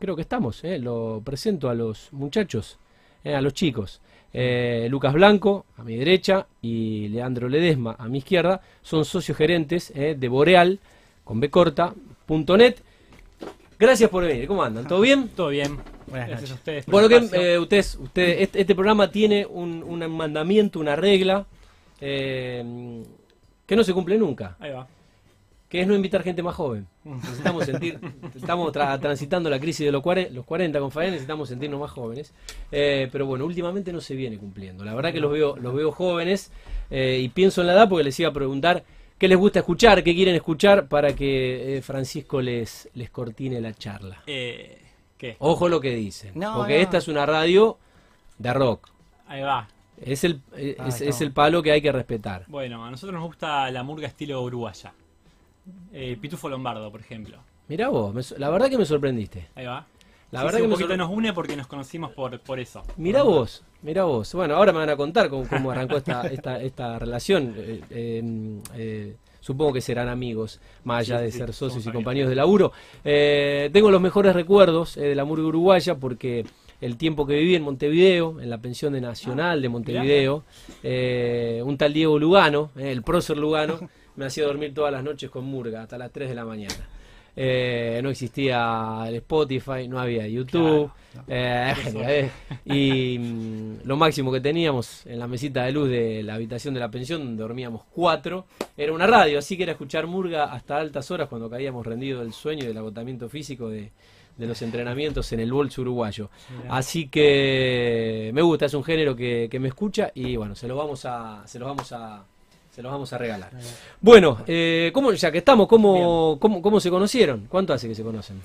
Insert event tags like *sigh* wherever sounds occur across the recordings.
creo que estamos, eh, lo presento a los muchachos, eh, a los chicos. Eh, Lucas Blanco, a mi derecha, y Leandro Ledesma, a mi izquierda, son socios gerentes eh, de Boreal, con B corta, punto net. Gracias por venir, ¿cómo andan? ¿Todo bien? Todo bien. Buenas Gracias noches. a ustedes. por Bueno, que eh, ustedes, ustedes, este, este programa tiene un, un mandamiento, una regla, eh, que no se cumple nunca, Ahí va. Que es no invitar gente más joven. Necesitamos sentir, estamos tra- transitando la crisis de los, los 40 con Fabián, necesitamos sentirnos más jóvenes. Eh, pero bueno, últimamente no se viene cumpliendo. La verdad que los veo, los veo jóvenes eh, y pienso en la edad porque les iba a preguntar qué les gusta escuchar, qué quieren escuchar para que eh, Francisco les, les cortine la charla. Eh, ¿Qué? Ojo lo que dicen, No, porque no. esta es una radio de rock. Ahí va. Es el, Ah, es, el palo que hay que respetar. Bueno, a nosotros nos gusta la murga estilo uruguaya. Eh, Pitufo Lombardo, por ejemplo. Mirá vos, me la verdad que me sorprendiste. Ahí va. La Sí, verdad sí, que un me sorpre- nos une porque nos conocimos por, por eso. Mirá vos, mirá vos. Bueno, ahora me van a contar cómo, cómo arrancó esta, *laughs* esta, esta relación. Eh, eh, eh, supongo que serán amigos, más allá Sí, de ser socios y compañeros de laburo. Tengo los mejores recuerdos de la murga uruguaya porque el tiempo que viví en Montevideo, en la pensión de Nacional de Montevideo, eh, un tal Diego Lugano, eh, el prócer Lugano, *laughs* me hacía dormir todas las noches con murga hasta las 3 de la mañana. Eh, no existía el Spotify, no había YouTube. eh, *laughs* eh, y *laughs* mm, lo máximo que teníamos en la mesita de luz de la habitación de la pensión, dormíamos cuatro, era una radio. Así que era escuchar murga hasta altas horas cuando caíamos rendidos del sueño y del agotamiento físico de, de los entrenamientos en el bolso uruguayo. Así que me gusta, es un género que, que me escucha y bueno, se lo vamos a, se los vamos a, se los vamos a regalar. Bueno, eh, ¿cómo, ya que estamos, ¿cómo, cómo, cómo se conocieron? ¿Cuánto hace que se conocen?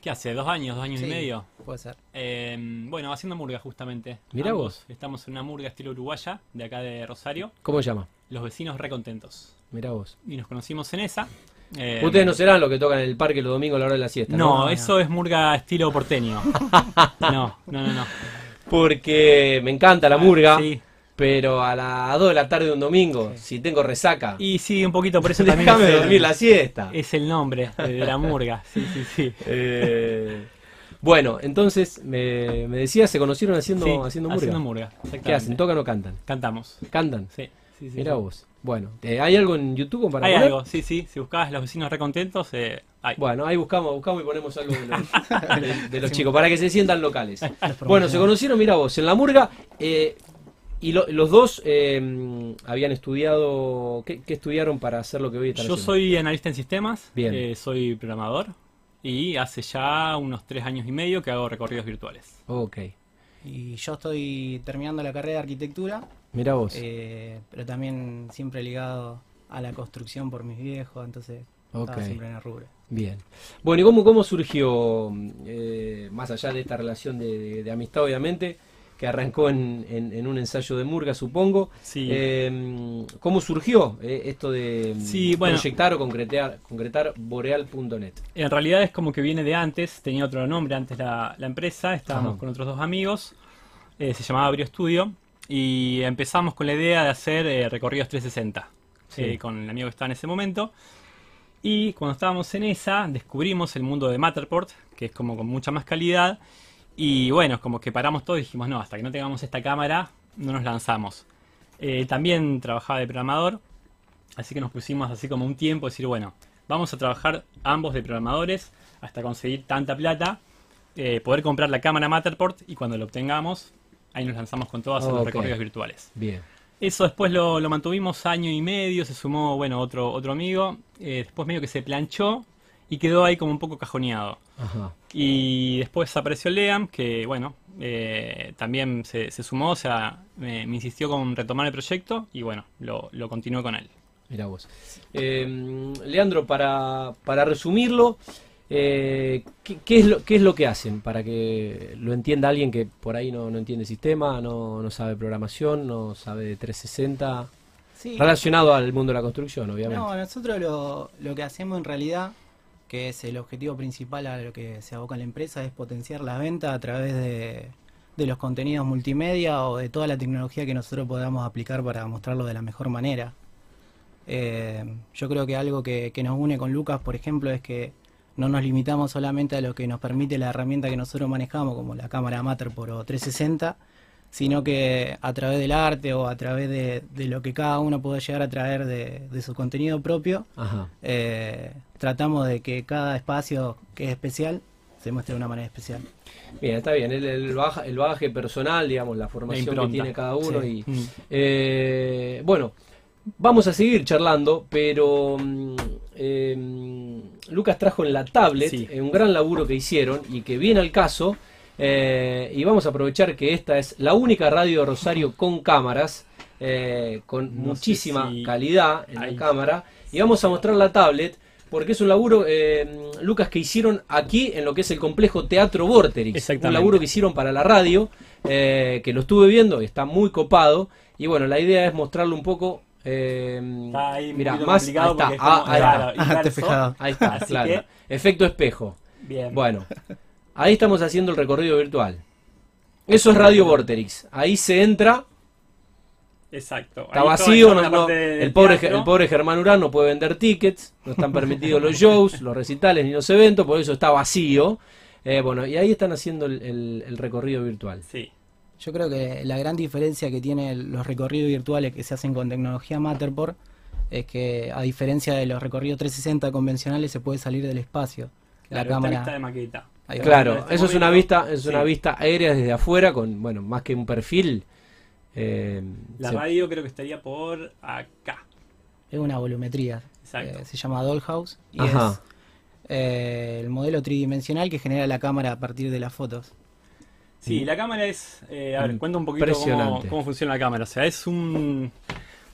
¿Qué hace? ¿Dos años? ¿Dos años Sí, y medio? Puede ser. Eh, bueno, haciendo murga justamente. Mirá Ambos vos. Estamos en una murga estilo uruguaya, de acá de Rosario. ¿Cómo se llama? Los vecinos recontentos. Mirá vos. Y nos conocimos en esa. Eh, Ustedes no serán los que tocan en el parque los domingos a la hora de la siesta. No, no, eso es murga estilo porteño. *laughs* no, no, no, no. Porque me encanta la murga, Sí. Pero a las 2 de la tarde de un domingo, si tengo resaca, Y sí, un poquito por eso *laughs* también déjame es el- dormir la siesta. Es el nombre de la murga. *laughs* Sí, sí, sí. Eh, bueno, entonces me, me decía, se conocieron haciendo, Sí, haciendo murga. Haciendo murga. ¿Qué hacen? ¿Tocan o cantan? Cantamos. Cantan. Sí, sí. Mira vos. Bueno, eh, ¿hay algo en YouTube para Hay poner? algo, sí, sí. Si buscabas los vecinos recontentos, eh, hay. Bueno, ahí buscamos, buscamos y ponemos algo de los, de- *laughs* de los chicos, para que se sientan locales. Bueno, se conocieron, mira vos, en la murga, eh, y lo- los dos eh, habían estudiado, ¿qué, qué estudiaron para hacer lo que hoy están Yo haciendo? soy analista en sistemas, Bien. eh, soy programador y hace ya unos tres años y medio que hago recorridos virtuales. Ok, Y yo estoy terminando la carrera de arquitectura, mira vos. eh, pero también siempre ligado a la construcción por mis viejos, entonces estaba Ok. siempre en el rubro. Bien. Bueno, ¿y cómo, cómo surgió, eh, más allá de esta relación de, de- de amistad, obviamente, que arrancó en, en- en un ensayo de Murga, supongo? Sí. Eh, ¿Cómo surgió eh, esto de mm, Sí, bueno. proyectar o concretar, concretar boreal.net? En realidad es como que viene de antes, tenía otro nombre antes la, la empresa, estábamos Ajá. con otros dos amigos, eh, se llamaba Brio Studio y empezamos con la idea de hacer eh, recorridos 360 Sí. con el amigo que estaba en ese momento. Y cuando estábamos en esa, descubrimos el mundo de Matterport, que es como con mucha más calidad. Y bueno, como que paramos todo y dijimos, no, hasta que no tengamos esta cámara, no nos lanzamos. Eh, también trabajaba de programador, así que nos pusimos así como un tiempo, decir, bueno, vamos a trabajar ambos de programadores hasta conseguir tanta plata, eh, poder comprar la cámara Matterport y cuando lo obtengamos, ahí nos lanzamos con Ok. los recorridos virtuales. Bien. Eso después lo, lo mantuvimos año y medio, se sumó, bueno, otro, otro amigo, eh, después medio que se planchó y quedó ahí como un poco cajoneado. Ajá. Y después apareció Leam, que bueno, eh, también se, se sumó, o sea, me, me insistió con retomar el proyecto y bueno, lo, lo continué con él. Mira vos. Eh, Leandro, para, para resumirlo, eh, ¿qué, qué es lo, ¿qué es lo que hacen? Para que lo entienda alguien que por ahí no, no entiende sistema, no, no sabe programación, no sabe de 360, Sí, relacionado al mundo de la construcción, obviamente. no, nosotros lo, lo que hacemos en realidad, que es el objetivo principal a lo que se aboca la empresa, es potenciar la venta a través de, de los contenidos multimedia o de toda la tecnología que nosotros podamos aplicar para mostrarlo de la mejor manera. Eh, yo creo que algo que, que nos une con Lucas, por ejemplo, es que no nos limitamos solamente a lo que nos permite la herramienta que nosotros manejamos, como la cámara Matterport o 360, sino que a través del arte o a través de, de lo que cada uno puede llegar a traer de, de su contenido propio, Ajá. eh, tratamos de que cada espacio que es especial se muestre de una manera especial. Bien, está bien. El, el, baja- el bagaje personal, digamos, la formación que tiene cada uno. Sí. y Mm. eh, Bueno, vamos a seguir charlando, pero mm, eh, Lucas trajo en la tablet Sí. eh, un gran laburo que hicieron y que viene al caso. Eh, y vamos a aprovechar que esta es la única radio de Rosario con cámaras, eh, con No muchísima si- calidad en la cámara. Y vamos a mostrar la tablet. Porque es un laburo, eh, Lucas, que hicieron aquí en lo que es el complejo Teatro Vorterix. Un laburo que hicieron para la radio, eh, que lo estuve viendo, está muy copado. Y bueno, la idea es mostrarlo un poco. Eh, Está ahí más. Ahí está, ah, ahí claro, está. Ah, te inverso. fijado. Ahí está, Así claro. que- Efecto espejo. Bien. Bueno, ahí estamos haciendo el recorrido virtual. Eso es Radio Vorterix. Ahí se entra, Exacto. está Ahí vacío, no- no- el, pobre, el pobre Germán Urán no puede vender tickets, no están permitidos los shows, los recitales ni los eventos, por eso está vacío. Eh, bueno, y ahí están haciendo el, el- el recorrido virtual. Sí. Yo creo que la gran diferencia que tienen los recorridos virtuales que se hacen con tecnología Matterport es que a diferencia de los recorridos 360 convencionales se puede salir del espacio. Claro, la cámara de maqueta. Ahí. Claro, eso es una vista, es sí. una vista aérea desde afuera con, bueno, más que un perfil. eh, La se- radio creo que estaría por acá. es una volumetría. Exacto. Eh, se llama Dollhouse y Ajá. es eh, el modelo tridimensional que genera la cámara a partir de las fotos. Sí, la cámara es. eh, a ver, cuenta un poquito cómo, cómo funciona la cámara. O sea, es un-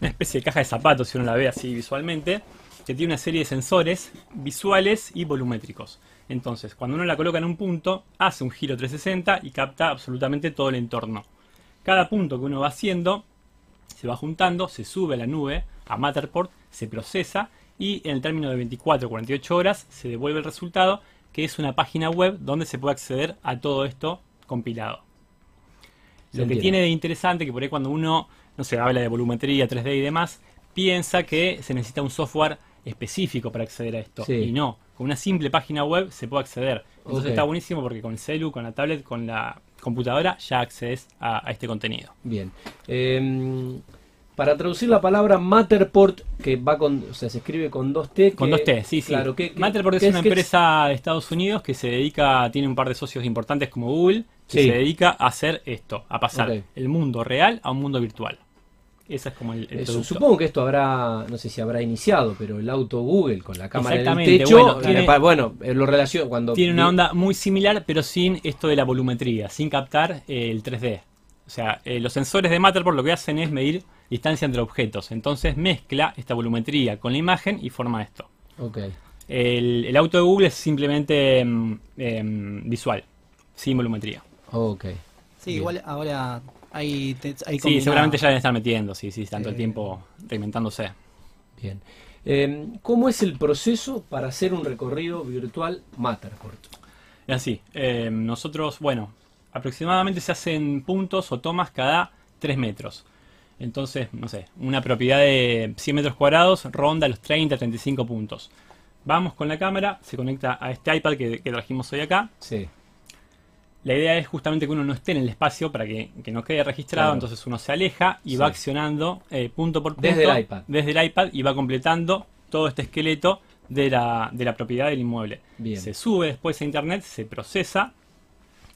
una especie de caja de zapatos, si uno la ve así visualmente, que tiene una serie de sensores visuales y volumétricos. Entonces, cuando uno la coloca en un punto, hace un giro 360 y capta absolutamente todo el entorno. Cada punto que uno va haciendo se va juntando, se sube a la nube, a Matterport, se procesa y en el término de 24 o 48 horas se devuelve el resultado, que es una página web donde se puede acceder a todo esto compilado. Se Lo que tiene de interesante que por ahí cuando uno, no sé, habla de volumetría, 3D y demás, piensa que se necesita un software específico para acceder a esto. Sí. Y no, con una simple página web se puede acceder. Entonces está buenísimo porque con el celu, con la tablet, con la computadora ya accedes a, a este contenido. Bien. Eh, para traducir la palabra Matterport, que va con, o sea, se escribe con dos T. Con dos T, sí, sí. Claro, ¿qué- qué- Matterport es una empresa de Estados Unidos que se dedica, tiene un par de socios importantes como Google, que Sí. se dedica a hacer esto, a pasar el mundo real a un mundo virtual. Ese es como el, el Eso, producto. supongo que esto habrá, no sé si habrá iniciado, pero el auto Google con la cámara en el Exactamente, techo, bueno, eh, tiene- bueno, eh, lo relaciono cuando Tiene una onda muy similar, pero sin esto de la volumetría, sin captar eh, el 3D. O sea, eh, los sensores de Matterport lo que hacen es medir distancia entre objetos. Entonces mezcla esta volumetría con la imagen y forma esto. Ok. El, el auto de Google es simplemente em, em, visual, sin volumetría. Ok. Sí, Bien. igual ahora te- Sí, seguramente ya deben estar metiendo, sí, sí, tanto el Eh, tiempo reinventándose. Bien. Eh, ¿Cómo es el proceso para hacer un recorrido virtual Matterport? Es así, eh, nosotros, bueno, aproximadamente se hacen puntos o tomas cada 3 metros. Entonces, no sé, una propiedad de 100 metros cuadrados ronda los 30, 35 puntos. Vamos con la cámara, se conecta a este iPad que, que trajimos hoy acá. Sí. La idea es justamente que uno no esté en el espacio para que, que no quede registrado, Claro. entonces uno se aleja y Sí. va accionando eh, punto por punto Desde el iPad. desde el iPad y va completando todo este esqueleto de la, de la propiedad del inmueble. Bien. Se sube después a internet, se procesa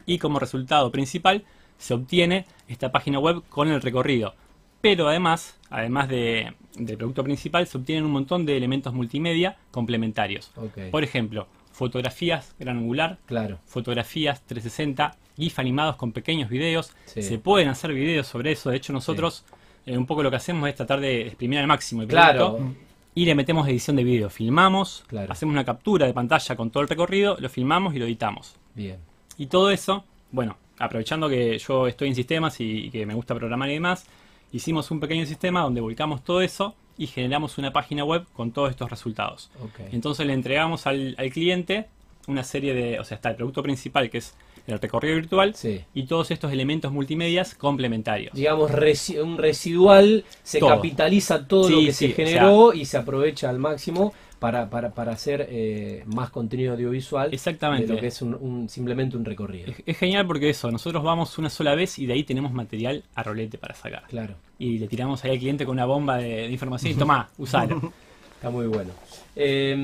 y como resultado principal se obtiene esta página web con el recorrido. Pero además, además de- del producto principal, se obtienen un montón de elementos multimedia complementarios. Ok. Por ejemplo, fotografías gran angular, Claro. fotografías 360, GIF animados con pequeños videos. Sí. Se pueden hacer videos sobre eso. De hecho, nosotros eh, un poco lo que hacemos es tratar de exprimir al máximo el Claro. producto y le metemos edición de video. Filmamos, Claro. hacemos una captura de pantalla con todo el recorrido, lo filmamos y lo editamos. Bien. Y todo eso, bueno, aprovechando que yo estoy en sistemas y, y que me gusta programar y demás, hicimos un pequeño sistema donde volcamos todo eso y generamos una página web con todos estos resultados. Entonces le entregamos al, al cliente una serie de, o sea, está el producto principal que es el recorrido virtual Sí. y todos estos elementos multimedias complementarios. Digamos, resi- un residual, se Todo. capitaliza todo lo Sí, que sí, se o generó y se aprovecha al máximo para, para, para hacer eh, más contenido audiovisual Exactamente. de lo que es un, un- simplemente un recorrido. Es, es genial porque eso, nosotros vamos una sola vez y de ahí tenemos material a rolete para sacar. Claro, Y le tiramos ahí al cliente con una bomba de, de información y toma, *laughs* usalo. está muy bueno. Eh,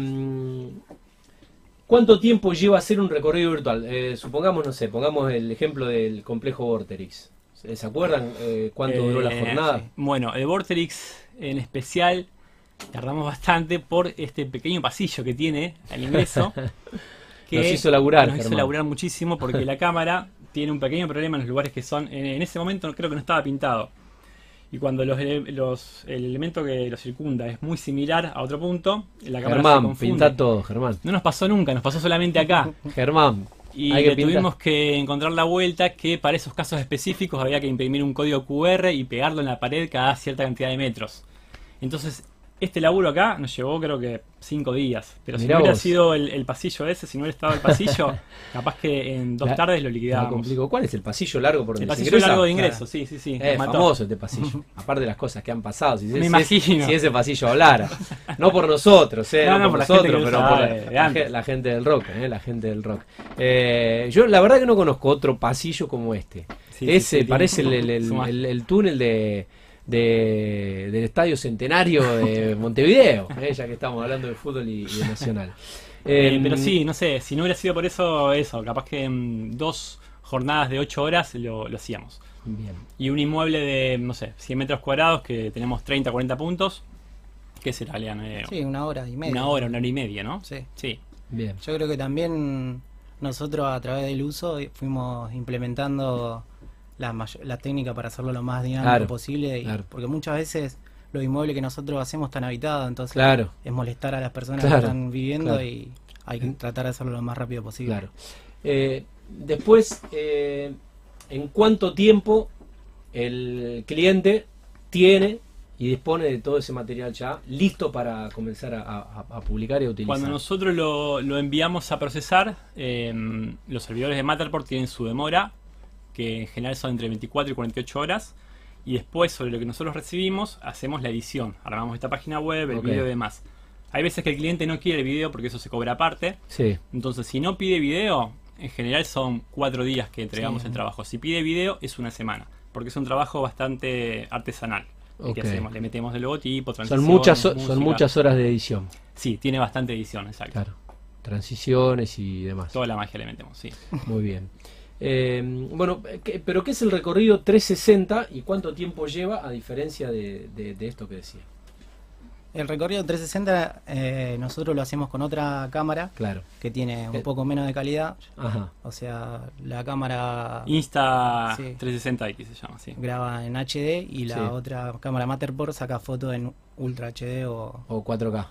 ¿Cuánto tiempo lleva hacer un recorrido virtual? Eh, supongamos, no sé, pongamos el ejemplo del complejo Vorterix. ¿Se acuerdan eh, cuánto duró la Eh, jornada? sí. Bueno, el Vorterix en especial tardamos bastante por este pequeño pasillo que tiene al ingreso. *laughs* que Nos hizo laburar, Nos hizo Germán. laburar muchísimo porque la *laughs* cámara tiene un pequeño problema en los lugares que son. En, en ese momento creo que no estaba pintado. Y cuando los, el elemento que lo circunda es muy similar a otro punto, la cámara se Germán, confunde. pinta todo, Germán. No nos pasó nunca, nos pasó solamente acá. *laughs* Germán, Y hay que tuvimos que encontrar la vuelta que para esos casos específicos había que imprimir un código QR y pegarlo en la pared cada cierta cantidad de metros. Entonces, este laburo acá nos llevó creo que cinco días. Pero si no hubiera vos. sido el, el pasillo ese, si no hubiera estado el pasillo, *laughs* capaz que en dos La- tardes lo liquidábamos. ¿Cuál es el pasillo largo por donde El pasillo largo de ingreso, sí, sí, sí. Mató. famoso este pasillo. *laughs* Aparte de las cosas que han pasado. Si, Me si- ese pasillo hablara. No por nosotros, eh, No, no, no, por, nosotros, pero por la, gente del rock. Eh, la gente del rock. Eh, yo la verdad que no conozco otro pasillo como este. Sí, Ese sí, parece el, el- el túnel de, de- del Estadio Centenario de *laughs* Montevideo, eh, ya que estamos hablando de fútbol y, y de Nacional. *laughs* Eh, Eh, pero sí, no sé, si no hubiera sido por eso, eso, capaz que en dos jornadas de ocho horas lo, lo hacíamos. Bien. Y un inmueble de, no sé, 100 metros cuadrados que tenemos 30, 40 puntos. ¿Qué será, Lean? Eh, Sí, una hora y media. una hora, una hora y media, ¿no? Sí. Sí. Bien. Yo creo que también nosotros a través del uso fuimos implementando la, técnica para hacerlo lo más dinámico Claro, posible. y- claro. Porque muchas veces los inmuebles que nosotros hacemos están habitados, entonces Claro. es molestar a las personas Claro, que están viviendo claro. y hay que tratar de hacerlo lo más rápido posible. Claro. Eh, después, eh, ¿en cuánto tiempo el cliente tiene y dispone de todo ese material ya listo para comenzar a, a- a publicar y a utilizar? Cuando nosotros lo, lo enviamos a procesar, eh, los servidores de Matterport tienen su demora, que en general son entre 24 y 48 horas. Y después, sobre lo que nosotros recibimos, hacemos la edición. Armamos esta página web, el video y demás. Hay veces que el cliente no quiere el video porque eso se cobra aparte. Sí, Entonces, si no pide video, en general son cuatro días que entregamos Sí. el trabajo. Si pide video, es una semana. Porque es un trabajo bastante artesanal. el que Ok. hacemos. Le metemos el logotipo, son transiciones, muchas, son muchas horas de edición. Sí, tiene bastante edición, exacto. Claro. Transiciones y demás. Toda la magia le metemos, sí. Muy bien. *laughs* Eh, bueno, ¿qué- pero ¿qué es el recorrido 360 y cuánto tiempo lleva a diferencia de, de- de esto que decía? El recorrido 360 eh, nosotros lo hacemos con otra cámara Claro. que tiene un Eh. poco menos de calidad. Ajá. O sea, la cámara Insta Sí. 360X se llama, sí. graba en HD y la Sí. otra cámara Matterport saca fotos en Ultra HD o O 4K.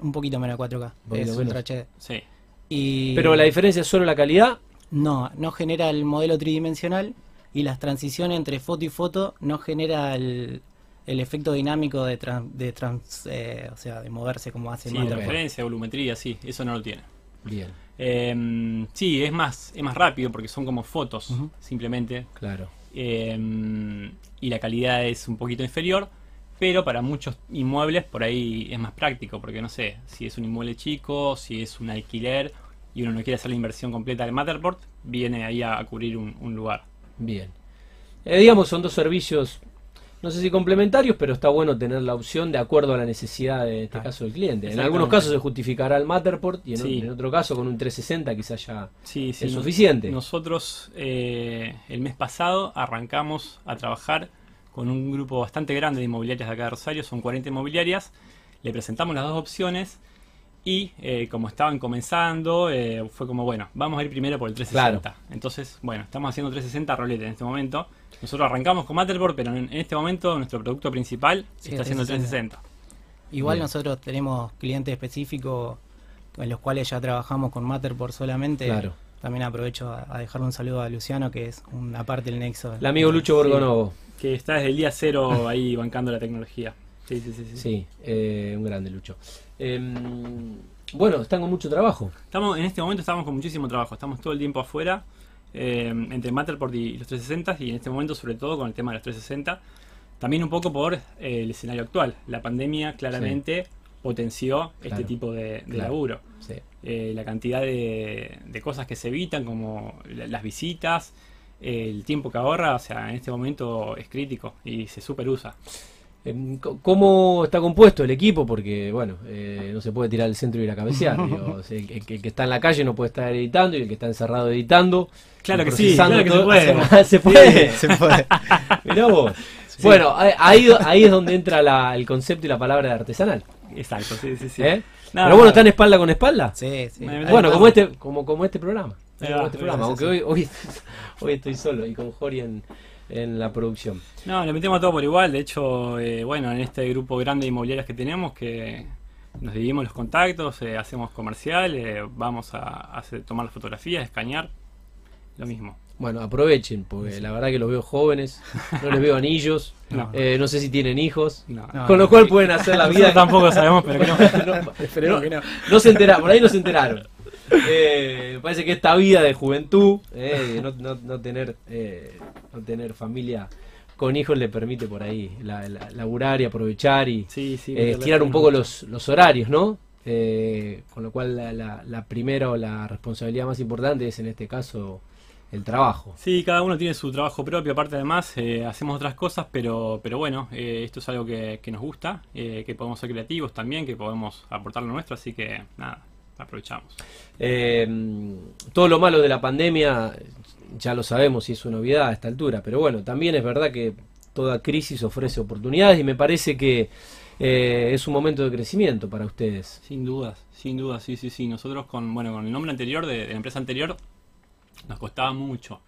un poquito menos de 4K. Un poquito es menos. Ultra HD. Sí. Y Pero la diferencia es solo la calidad. No, no genera el modelo tridimensional y las transiciones entre foto y foto no genera el, el efecto dinámico de, tran- de trans, eh, o sea, de moverse como hace Sí, transferencia, volumetría, sí, eso no lo tiene. Bien, Eh, sí, es más, es más rápido porque son como fotos, simplemente. claro. Eh, y la calidad es un poquito inferior, pero para muchos inmuebles por ahí es más práctico, porque no sé, si es un inmueble chico, si es un alquiler y uno no quiere hacer la inversión completa de Matterport, viene ahí a, a cubrir un, un lugar. Bien. Eh, digamos, son dos servicios, no sé si complementarios, pero está bueno tener la opción de acuerdo a la necesidad de en este Ah, caso del cliente. En algunos casos se justificará el Matterport y en, Sí. en otro caso con un 360 quizás ya Sí, sí, es no- suficiente. Nosotros eh, el mes pasado arrancamos a trabajar con un grupo bastante grande de inmobiliarias de acá de Rosario, son 40 inmobiliarias, le presentamos las dos opciones y eh, como estaban comenzando, eh, fue como, bueno, vamos a ir primero por el 360. Entonces, bueno, estamos haciendo 360 rolete en este momento. Nosotros arrancamos con Matterport, pero en, en este momento nuestro producto principal Sí, está haciendo el 360. 360. Igual Bien. nosotros tenemos clientes específicos en los cuales ya trabajamos con Matterport solamente. Claro. También aprovecho a, a dejarle un saludo a Luciano, que es una parte del nexo. El amigo Lucho Sí. Borgonovo. Que está desde el día cero *laughs* ahí bancando la tecnología. Sí, sí, sí. sí. Sí, eh, un grande Lucho. Em, bueno, están con mucho trabajo. Estamos, en este momento estamos con muchísimo trabajo, estamos todo el tiempo afuera, eh, entre Matterport y los 360 y en este momento sobre todo con el tema de los 360. También un poco por eh, el escenario actual. La pandemia claramente potenció este tipo de, de claro. laburo. Sí. Eh, la cantidad de, de cosas que se evitan, como la- las visitas, el tiempo que ahorra, o sea, en este momento es crítico y se super usa. Em, ¿Cómo está compuesto el equipo? Porque, bueno, eh, no se puede tirar el centro y ir a cabecear. digo, *laughs* el, el que- el que está en la calle no puede estar editando y el que está encerrado editando. Claro que sí, claro que se puede. *laughs* se puede. *laughs* Se puede. Mirá vos. Bueno, ahí, ahí- es donde entra la- el concepto y la palabra de artesanal. Exacto, sí, sí, sí. ¿eh? No, Pero bueno, no. ¿están espalda con espalda? Sí, sí. Bueno, como este, como, como este programa. Como va, este programa, aunque hoy, hoy, hoy estoy solo y con Jori en, en la producción. No, le metemos todo por igual. De hecho, eh, bueno, en este grupo grande de inmobiliarias que tenemos, que nos dividimos los contactos, eh, hacemos comercial, eh, vamos a hacer, tomar las fotografías, escanear, lo mismo. Bueno, aprovechen, porque la verdad que los veo jóvenes, no les veo anillos, *laughs* No. eh, no sé si tienen hijos, No. No. con lo cual pueden hacer la vida. Nosotros tampoco sabemos, pero que no. *laughs* No, Esperemos no, que no. no se enteraron, por ahí no se enteraron. Eh, me parece que esta vida de juventud, eh, no, no- no tener, eh, no tener familia con hijos le permite por ahí la, la- laburar y aprovechar y Sí, sí. eh, estirar un poco los, los horarios, ¿no? Con lo cual la, la- primera o la responsabilidad más importante es en este caso el trabajo. Sí, cada uno tiene su trabajo propio, aparte además hacemos otras cosas, pero, pero bueno, esto es algo que, que nos gusta, que podemos ser creativos también, que podemos aportar lo nuestro, así que nada, aprovechamos. Eh, todo lo malo de la pandemia ya lo sabemos y es una novedad a esta altura, pero bueno, también es verdad que toda crisis ofrece oportunidades y me parece que eh, es un momento de crecimiento para ustedes. Sin dudas, sin dudas, sí, sí, sí. Nosotros con, bueno, con el nombre anterior de, de la empresa anterior nos costaba mucho,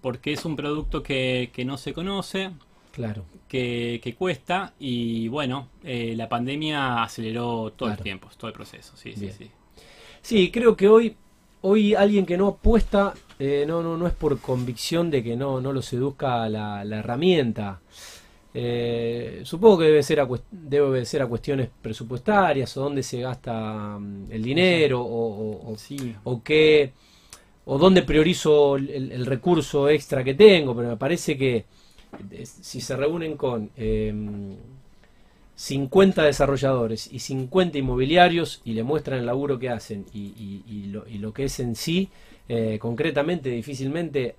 porque es un producto que, que no se conoce, Claro, que, que cuesta y bueno, eh, la pandemia aceleró todo Claro. el tiempo, todo el proceso, sí, sí, Bien. sí. Sí, creo que hoy, hoy alguien que no apuesta, eh, no, no, no es por convicción de que no, no lo seduzca la, la herramienta. Eh, supongo que debe ser, a, debe obedecer a cuestiones presupuestarias o dónde se gasta mm, el dinero o, o- o- Sí, o qué o dónde priorizo el, el- el recurso extra que tengo, pero me parece que eh, si se reúnen con eh, 50 desarrolladores y 50 inmobiliarios y le muestran el laburo que hacen y, y- y lo, y lo que es en sí, eh, concretamente, difícilmente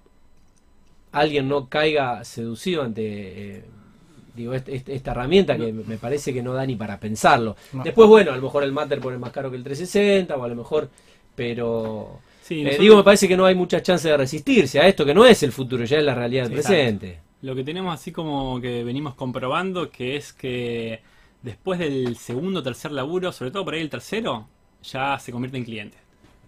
alguien no caiga seducido ante eh, digo este- este- esta herramienta que me parece que no da ni para pensarlo. No. Después, bueno, a lo mejor el Matter pone más caro que el 360 o a lo mejor, pero sí eh, digo, me parece que no hay mucha chance de resistirse a esto que no es el futuro, ya es la realidad del Sí, presente. Lo que tenemos así como que venimos comprobando que es que después del segundo o tercer laburo, sobre todo por ahí el tercero, ya se convierte en cliente.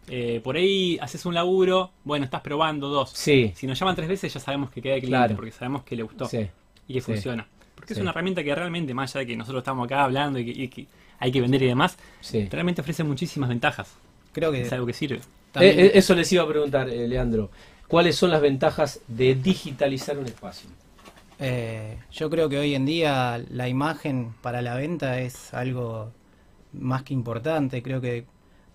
Eh, por ahí haces un laburo, bueno, estás probando dos. Sí, Si nos llaman tres veces ya sabemos que queda de cliente Claro. porque sabemos que le gustó sí. y que sí. funciona. Porque Sí. es una herramienta que realmente, más allá de que nosotros estamos acá hablando y que, y que hay que vender y demás, sí. realmente ofrece muchísimas ventajas. Creo que Es algo que sirve. también- Eh, eh, eso les iba a preguntar, eh, Leandro. ¿Cuáles son las ventajas de digitalizar un espacio? Eh, yo creo que hoy en día la imagen para la venta es algo más que importante. Creo que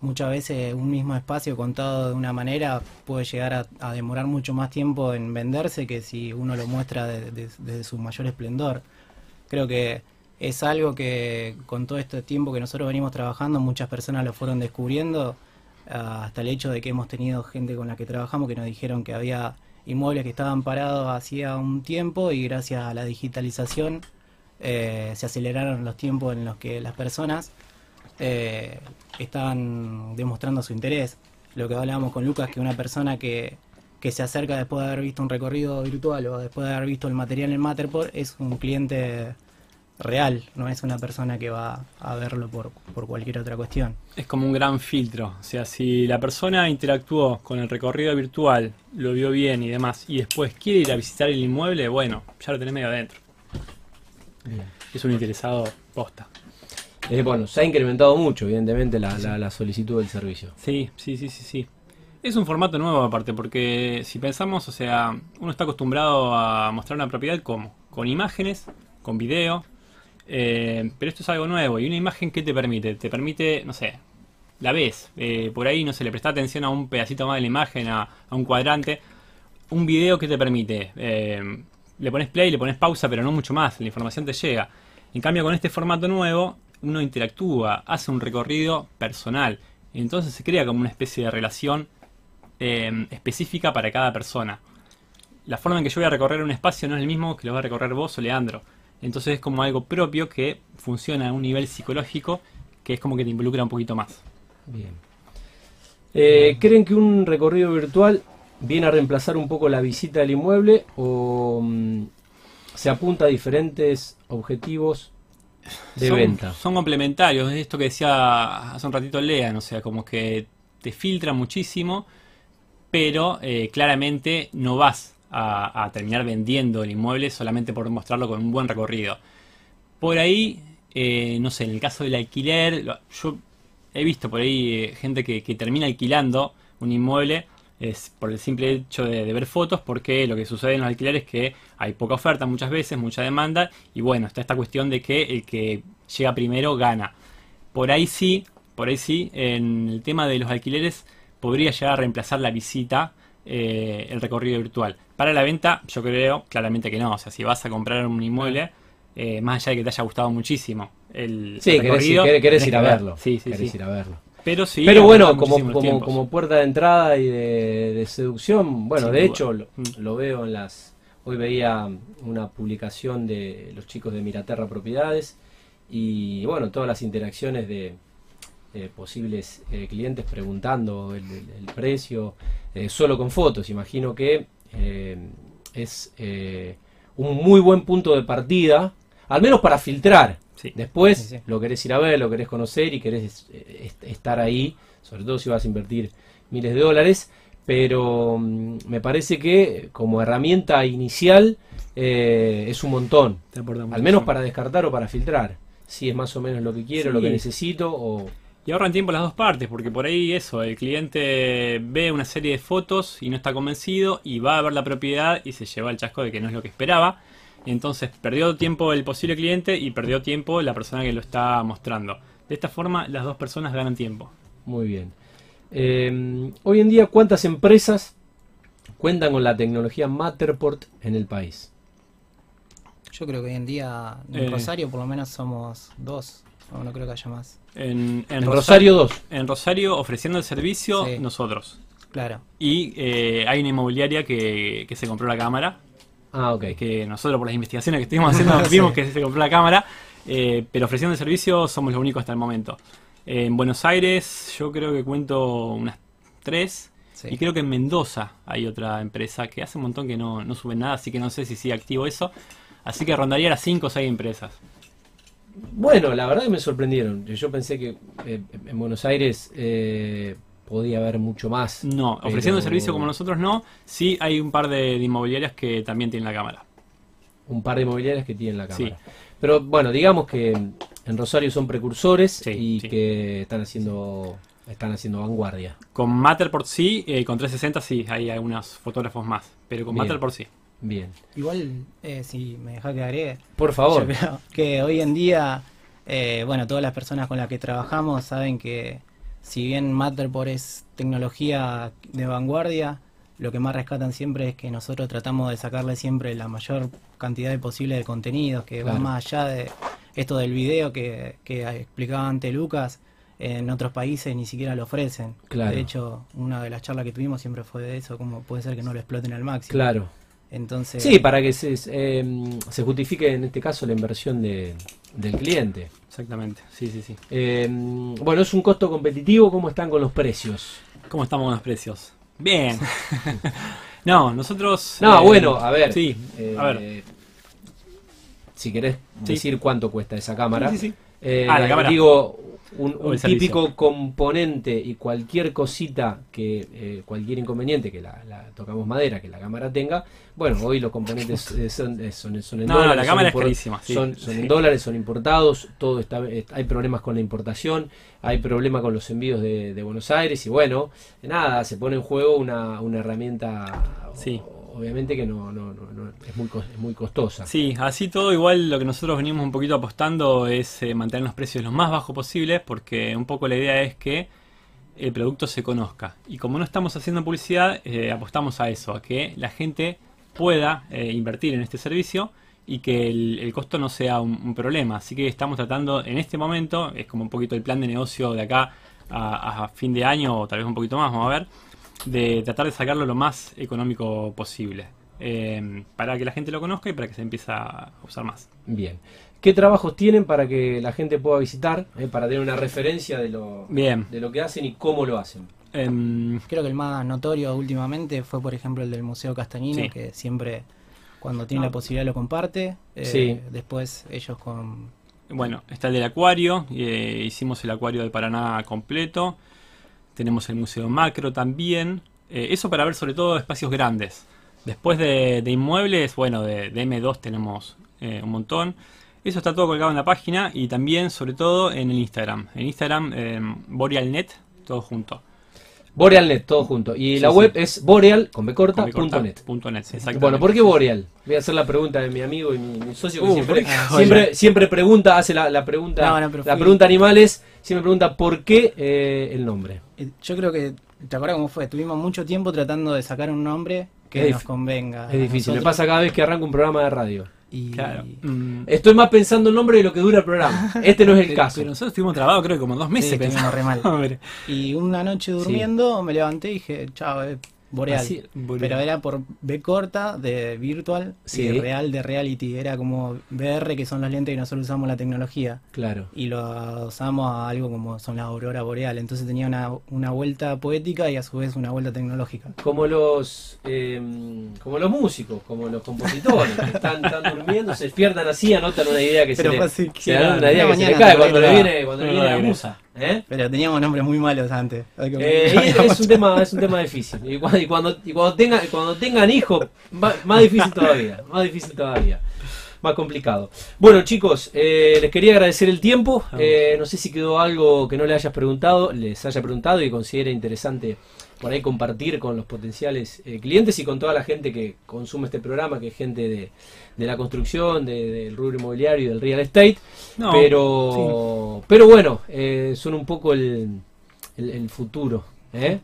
muchas veces un mismo espacio contado de una manera puede llegar a, demorar mucho más tiempo en venderse que si uno lo muestra de- de- desde su mayor esplendor. Creo que es algo que con todo este tiempo que nosotros venimos trabajando muchas personas lo fueron descubriendo ah, hasta el hecho de que hemos tenido gente con la que trabajamos que nos dijeron que había inmuebles que estaban parados hacía un tiempo y gracias a la digitalización eh, se aceleraron los tiempos en los que las personas eh, estaban demostrando su interés. Lo que hablábamos con Lucas, que una persona que, que se acerca después de haber visto un recorrido virtual o después de haber visto el material en Matterport es un cliente real, no es una persona que va a verlo por, por cualquier otra cuestión. Es como un gran filtro. O sea, si la persona interactuó con el recorrido virtual, lo vio bien y demás, y después quiere ir a visitar el inmueble, bueno, ya lo tenés medio adentro. Es un interesado posta. Eh, bueno, se ha incrementado mucho, evidentemente, la, la- la solicitud del servicio. Sí, sí, sí, sí, sí. Es un formato nuevo aparte, porque si pensamos, o sea, uno está acostumbrado a mostrar una propiedad como con imágenes, con video, eh, pero esto es algo nuevo y una imagen que te permite, te permite, no sé, la ves, eh, por ahí no se le presta atención a un pedacito más de la imagen, a, un cuadrante, un video que te permite, eh, le pones play, le pones pausa, pero no mucho más, la información te llega. En cambio, con este formato nuevo, uno interactúa, hace un recorrido personal. Entonces se crea como una especie de relación específica para cada persona. La forma en que yo voy a recorrer un espacio no es el mismo que lo va a recorrer vos o Leandro. Entonces es como algo propio que funciona a un nivel psicológico que es como que te involucra un poquito más. Bien. Eh, ¿Creen que un recorrido virtual viene a reemplazar un poco la visita al inmueble o mm, se apunta a diferentes objetivos de son, venta? Son complementarios, es esto que decía hace un ratito Lean, o sea, como que te filtra muchísimo, pero eh, claramente no vas a, terminar vendiendo el inmueble solamente por mostrarlo con un buen recorrido. Por ahí, eh, no sé, en el caso del alquiler, yo he visto por ahí eh, gente que, que termina alquilando un inmueble es por el simple hecho de, de ver fotos, porque lo que sucede en los alquileres es que hay poca oferta muchas veces, mucha demanda, y bueno, está esta cuestión de que el que llega primero gana. Por ahí sí, por ahí sí, en el tema de los alquileres podría llegar a reemplazar la visita, eh, el recorrido virtual. Para la venta, yo creo claramente que no. O sea, si vas a comprar un inmueble, eh, más allá de que te haya gustado muchísimo el Sí, recorrido, querés- querés ir a verlo. Sí, sí, querés sí. ir a verlo. Pero sí. Pero bueno, como, puerta de entrada y de, de seducción, bueno, Sin de duda. hecho lo, Mm. lo veo en las... Hoy veía una publicación de los chicos de Miraterra Propiedades y bueno, todas las interacciones de eh, posibles eh, clientes preguntando el, el- el precio, eh, solo con fotos. Imagino que eh, es eh, un muy buen punto de partida, al menos para filtrar. Sí. Después Sí, sí. lo querés ir a ver, lo querés conocer y querés eh, est- estar ahí, sobre todo si vas a invertir miles de dólares. Pero mm, me parece que como herramienta inicial eh, es un montón. Al menos para descartar o para filtrar. Si es más o menos lo que quiero, lo que necesito o... Y ahorran tiempo las dos partes, porque por ahí eso, el cliente ve una serie de fotos y no está convencido y va a ver la propiedad y se lleva el chasco de que no es lo que esperaba. Entonces perdió tiempo el posible cliente y perdió tiempo la persona que lo está mostrando. De esta forma las dos personas ganan tiempo. Muy bien. Eh, hoy en día, ¿cuántas empresas cuentan con la tecnología Matterport en el país? Yo creo que hoy en día en Eh. Rosario por lo menos somos dos. No, no creo que haya más. En, en En Rosa- Rosario 2. En Rosario ofreciendo el servicio Sí. nosotros. Claro. Y eh, hay una inmobiliaria que, que se compró la cámara, Ah, ok. que nosotros por las investigaciones que estuvimos haciendo *laughs* vimos que se compró la cámara, eh, pero ofreciendo el servicio somos los únicos hasta el momento. En Buenos Aires yo creo que cuento unas tres, Sí. y creo que en Mendoza hay otra empresa que hace un montón que no, no suben nada, así que no sé si sigue activo eso. Así que rondaría las cinco o seis empresas. Bueno, la verdad que me sorprendieron. Yo pensé que eh, en Buenos Aires eh, podía haber mucho más. No, Pero- ofreciendo el servicio como nosotros no, sí hay un par de, de inmobiliarias que también tienen la cámara. Un par de inmobiliarias que tienen la Sí. cámara. Pero bueno, digamos que en Rosario son precursores Sí, y sí. que están haciendo están haciendo vanguardia. Con Matterport sí, eh, con 360 sí, hay algunos fotógrafos más, pero con Bien. Matterport sí. Bien. Igual, eh, si me deja que agregue, Por favor. yo creo que hoy en día, eh, bueno, todas las personas con las que trabajamos saben que si bien Matterport es tecnología de vanguardia, lo que más rescatan siempre es que nosotros tratamos de sacarle siempre la mayor cantidad de posible de contenidos, que Claro. va más allá de esto del video que, que explicaba ante Lucas. En otros países ni siquiera lo ofrecen. Claro. De hecho, una de las charlas que tuvimos siempre fue de eso, cómo puede ser que no lo exploten al máximo. Claro. Entonces, Sí, para que se, eh, se justifique en este caso la inversión de- del cliente. Exactamente, sí, sí, sí. Eh, bueno, es un costo competitivo. ¿Cómo están con los precios? ¿Cómo estamos con los precios? Bien. *laughs* no, nosotros... No, eh, bueno, a ver. Sí, eh, a ver. Si querés Sí. decir cuánto cuesta esa cámara. Sí, sí, sí. Eh, Ah, la cámara. Digo, un, un típico componente y cualquier cosita que, eh, cualquier inconveniente que la, la- tocamos madera, que la cámara tenga, bueno, hoy los componentes eh, son, eh, son, son en No, no, dólares. la son cámara es impor- carísima, sí. Son, Sí. en dólares, son importados, todo está, eh, hay problemas con la importación, hay problemas con los envíos de, de Buenos Aires y bueno, nada, se pone en juego una, una herramienta, Sí. o- obviamente que no, es, muy, es muy costosa. Sí, así todo igual lo que nosotros venimos un poquito apostando es eh, mantener los precios lo más bajos posibles porque un poco la idea es que el producto se conozca. Y como no estamos haciendo publicidad, eh, apostamos a eso, a que la gente pueda eh, invertir en este servicio y que el, costo no sea un, problema. Así que estamos tratando en este momento, es como un poquito el plan de negocio de acá a fin de año o tal vez un poquito más, vamos a ver, de tratar de sacarlo lo más económico posible. eh, para que la gente lo conozca y para que se empiece a usar más. Bien. ¿Qué trabajos tienen para que la gente pueda visitar? eh, para tener una referencia de lo, Bien. de lo que hacen y cómo lo hacen. Em, Creo que el más notorio últimamente fue, por ejemplo, el del Museo Castañino, Sí. que siempre, cuando tiene la posibilidad, lo comparte. Eh, Sí. Después ellos con... Bueno, está el del acuario, eh, hicimos el acuario de Paraná completo, tenemos el Museo Macro también, eh, eso para ver sobre todo espacios grandes. Después de, inmuebles, bueno, de, de M2 tenemos eh, un montón. Eso está todo colgado en la página y también, sobre todo, en el Instagram. En Instagram, eh, BorealNet, todo junto. Borealnet, todo junto. Y Sí, la sí. web es boreal, con B corta, Con B corta, punto net. punto net, exactamente. Bueno, ¿por qué Boreal? Voy a hacer la pregunta de mi amigo y mi, mi socio que Uh, siempre, *laughs* *laughs* siempre, siempre pregunta, hace la, la pregunta, No, no, la fui- pregunta animales, siempre pregunta por qué eh, el nombre. eh, Yo creo que, ¿te acuerdas cómo fue? Tuvimos mucho tiempo tratando de sacar un nombre que Es nos convenga. Es difícil, me pasa cada vez que arranco un programa de radio. Y, Claro. Mm, Estoy más pensando el nombre de lo que dura el programa. *laughs* Este no es el pero- caso. pero nosotros estuvimos trabados creo que como dos meses Sí, pensando. estuvimos re mal. *laughs* Hombre. y una noche durmiendo me levanté y dije, chao, es Boreal. Así- Pero era por B corta de virtual Sí. y real de reality. Era como VR, que son los lentes que nosotros usamos la tecnología. Claro. Y lo adosamos a algo como son la aurora boreal. Entonces tenía una, una vuelta poética y a su vez una vuelta tecnológica. Como los eh, como los músicos, como los compositores, que están, están durmiendo, se despiertan así, anotan una idea que Pero se le, así. se una idea que se le cae cuando le viene, cuando No, viene la musa. ¿Eh? Pero teníamos nombres muy malos antes. Eh, es un tema, es un tema difícil. Y cuando, y cuando, y cuando tengan, cuando tengan hijos, más difícil todavía, más difícil todavía. Más complicado. Bueno, chicos, eh, les quería agradecer el tiempo. No sé si quedó algo que no le hayas preguntado, les haya preguntado y considere interesante por ahí compartir con los potenciales eh, clientes y con toda la gente que consume este programa, que es gente de, de la construcción, de- del rubro inmobiliario y del real estate. No, pero, pero bueno, eh, son un poco el, el, el futuro. ¿eh?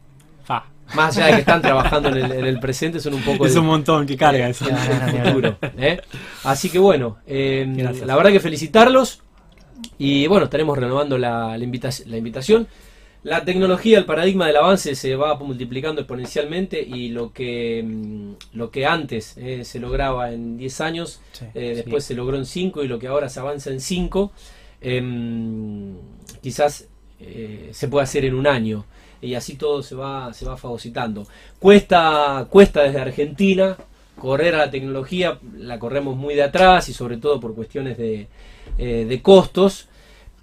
Fa. Más allá de que están trabajando en el, en el presente, son un poco Es el, un montón que carga eso. el- el futuro. ¿eh? Así que bueno, eh, la verdad que felicitarlos y bueno, estaremos renovando la, la, invita- la invitación. La tecnología, el paradigma del avance se va multiplicando exponencialmente y lo que, mm, lo que antes eh, se lograba en 10 años, Sí. eh, después se logró en 5 y lo que ahora se avanza en 5, quizás eh, se puede hacer en un año y así todo se va, se va fagocitando. Cuesta, cuesta desde Argentina correr a la tecnología, la corremos muy de atrás y sobre todo por cuestiones de, eh, de costos.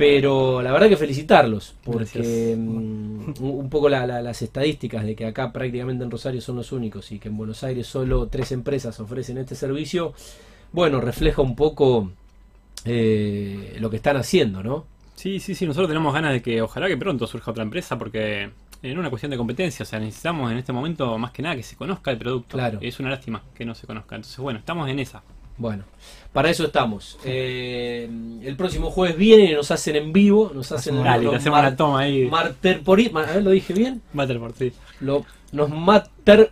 Pero la verdad que felicitarlos, porque mm, un un poco la- la- las estadísticas de que acá prácticamente en Rosario son los únicos y que en Buenos Aires solo tres empresas ofrecen este servicio, bueno, refleja un poco eh, lo que están haciendo, ¿no? Sí, sí, sí, nosotros tenemos ganas de que ojalá que pronto surja otra empresa porque en una cuestión de competencia, o sea, necesitamos en este momento más que nada que se conozca el producto. Claro. Es una lástima que no se conozca. Entonces, bueno, estamos en esa. Bueno, para eso estamos. Eh, el próximo jueves vienen y nos hacen en vivo, nos hacen Dale, hacemos mar- toma ahí. marterpori- ma- a ver, lo dije bien, Matterport, sí. lo, nos mater.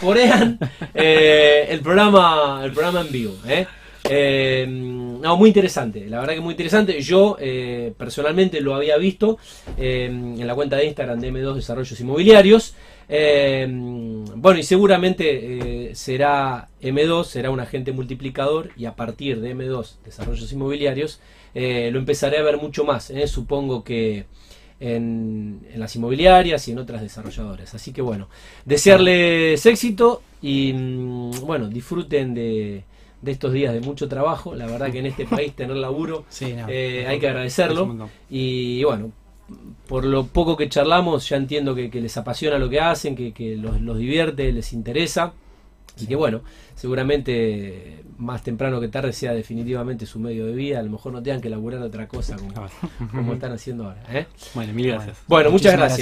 Corean *laughs* eh, el programa el programa en vivo ¿eh? Eh, no muy interesante la verdad que muy interesante. Yo eh, personalmente lo había visto eh, en la cuenta de Instagram de M2 Desarrollos Inmobiliarios. Bueno y seguramente será M2 será un agente multiplicador y a partir de M2 Desarrollos Inmobiliarios lo empezaré a ver mucho más supongo que en, en las inmobiliarias y en otras desarrolladoras. Así que bueno, desearles éxito y mm, bueno, disfruten de, de estos días de mucho trabajo. La verdad que en este país tener laburo *laughs* Sí, no. eh, hay que agradecerlo. Y bueno, por lo poco que charlamos, ya entiendo que, que les apasiona lo que hacen, que, que los, los divierte, les interesa. Y que bueno, seguramente más temprano que tarde sea definitivamente su medio de vida. A lo mejor no tengan que laburar otra cosa como, como *laughs* están haciendo ahora. ¿eh? Bueno, mil gracias. Bueno, muchas Muchísimas gracias.